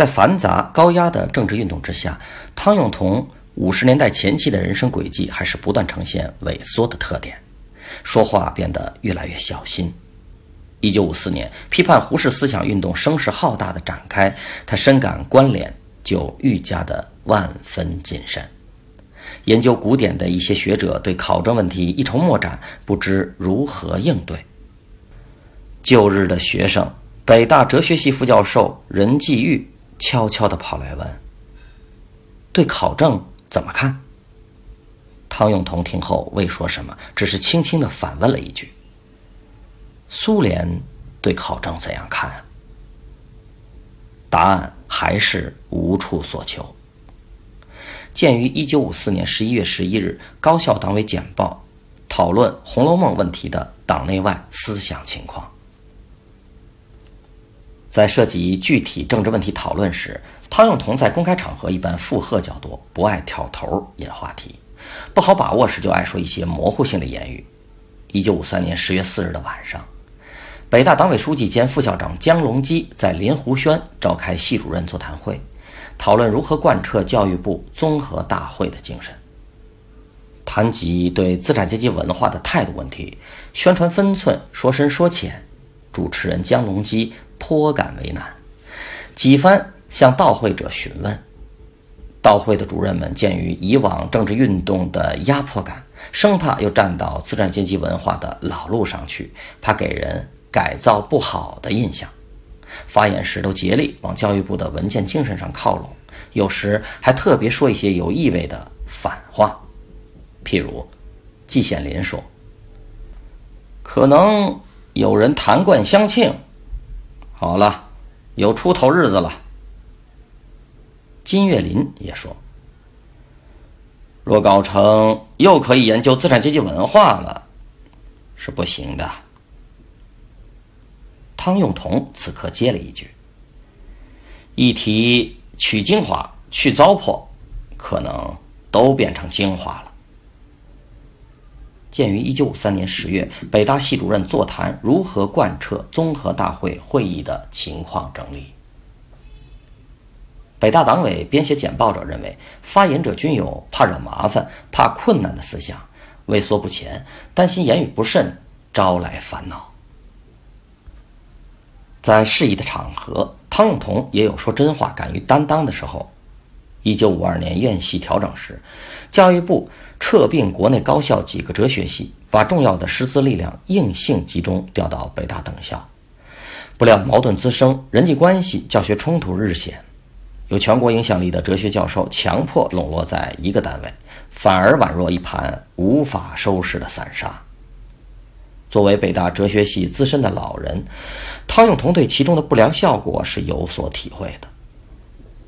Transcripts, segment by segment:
在繁杂高压的政治运动之下，汤永同五十年代前期的人生轨迹还是不断呈现萎缩的特点，说话变得越来越小心。一九五四年，批判胡适思想运动声势浩大的展开，他深感关联，就愈加的万分谨慎。研究古典的一些学者对考证问题一筹莫展，不知如何应对。旧日的学生。北大哲学系副教授任继玉悄悄地跑来问：“对考证怎么看？”汤永同听后未说什么，只是轻轻地反问了一句：“苏联对考证怎样看？”答案还是无处所求。鉴于一九五四年十一月十一日高校党委简报讨论《红楼梦》问题的党内外思想情况。在涉及具体政治问题讨论时，汤永同在公开场合一般附和较多，不爱挑头引话题，不好把握时就爱说一些模糊性的言语。一九五三年十月四日的晚上，北大党委书记兼副校长江龙基在临湖轩召开系主任座谈会，讨论如何贯彻教育部综合大会的精神。谈及对资产阶级文化的态度问题，宣传分寸，说深说浅，主持人江龙基。颇感为难，几番向到会者询问。到会的主任们鉴于以往政治运动的压迫感，生怕又站到资产阶级文化的老路上去，怕给人改造不好的印象，发言时都竭力往教育部的文件精神上靠拢，有时还特别说一些有意味的反话。譬如，季羡林说：“可能有人谈冠相庆。”好了，有出头日子了。金岳霖也说：“若搞成又可以研究资产阶级文化了，是不行的。”汤用同此刻接了一句：“一提取精华、去糟粕，可能都变成精华了。”鉴于一九五三年十月北大系主任座谈如何贯彻综合大会会议的情况整理，北大党委编写简报者认为，发言者均有怕惹麻烦、怕困难的思想，畏缩不前，担心言语不慎招来烦恼。在适宜的场合，汤永同也有说真话、敢于担当的时候。一九五二年院系调整时，教育部撤并国内高校几个哲学系，把重要的师资力量硬性集中调到北大等校。不料矛盾滋生，人际关系、教学冲突日显，有全国影响力的哲学教授强迫笼络在一个单位，反而宛若一盘无法收拾的散沙。作为北大哲学系资深的老人，汤永同对其中的不良效果是有所体会的。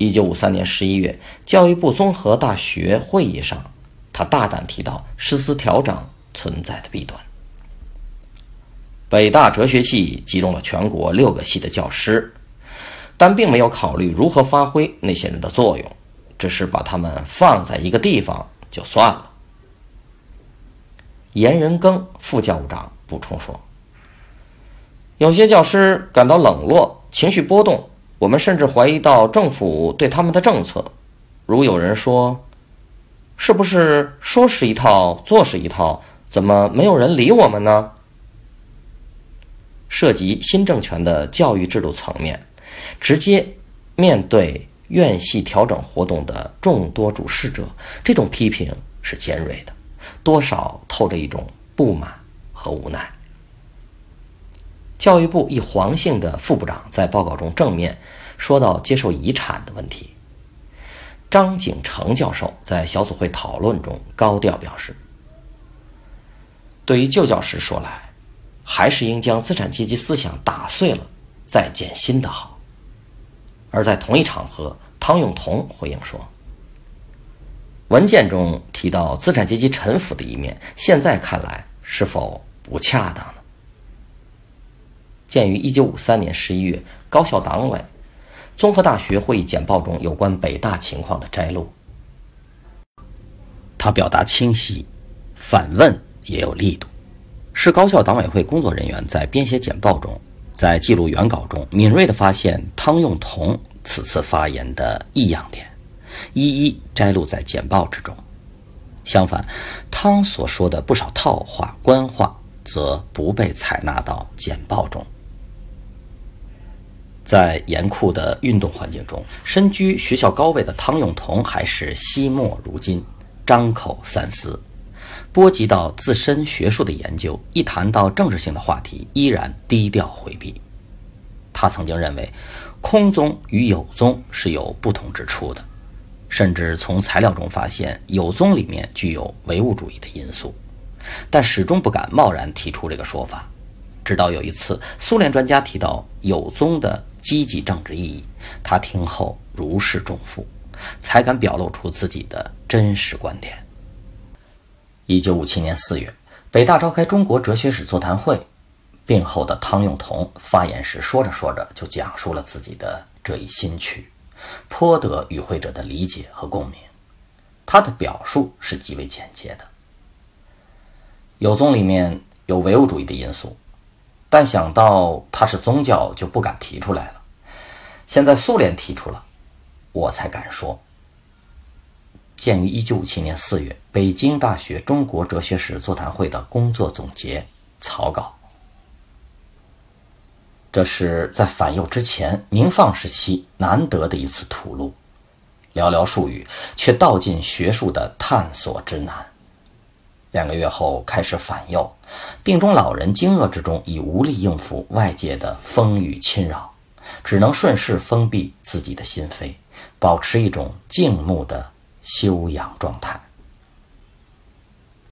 一九五三年十一月，教育部综合大学会议上，他大胆提到师资调整存在的弊端。北大哲学系集中了全国六个系的教师，但并没有考虑如何发挥那些人的作用，只是把他们放在一个地方就算了。严仁庚副教务长补充说：“有些教师感到冷落，情绪波动。”我们甚至怀疑到政府对他们的政策。如有人说：“是不是说是一套，做是一套？怎么没有人理我们呢？”涉及新政权的教育制度层面，直接面对院系调整活动的众多主事者，这种批评是尖锐的，多少透着一种不满和无奈。教育部一黄姓的副部长在报告中正面说到接受遗产的问题。张景成教授在小组会讨论中高调表示：“对于旧教师说来，还是应将资产阶级思想打碎了，再建新的好。”而在同一场合，汤永同回应说：“文件中提到资产阶级臣服的一面，现在看来是否不恰当呢？”鉴于1953年11月高校党委。综合大学会议简报中有关北大情况的摘录，他表达清晰，反问也有力度，是高校党委会工作人员在编写简报中，在记录原稿中敏锐地发现汤用彤此次发言的异样点，一一摘录在简报之中。相反，汤所说的不少套话、官话则不被采纳到简报中。在严酷的运动环境中，身居学校高位的汤永同还是惜墨如金，张口三思，波及到自身学术的研究。一谈到政治性的话题，依然低调回避。他曾经认为，空宗与有宗是有不同之处的，甚至从材料中发现有宗里面具有唯物主义的因素，但始终不敢贸然提出这个说法。直到有一次，苏联专家提到有宗的。积极政治意义，他听后如释重负，才敢表露出自己的真实观点。一九五七年四月，北大召开中国哲学史座谈会，病后的汤用彤发言时说着说着就讲述了自己的这一心曲，颇得与会者的理解和共鸣。他的表述是极为简洁的：有宗里面有唯物主义的因素。但想到它是宗教，就不敢提出来了。现在苏联提出了，我才敢说。鉴于一九五七年四月北京大学中国哲学史座谈会的工作总结草稿，这是在反右之前宁放时期难得的一次吐露，寥寥数语却道尽学术的探索之难。两个月后开始反右，病中老人惊愕之中已无力应付外界的风雨侵扰，只能顺势封闭自己的心扉，保持一种静穆的修养状态。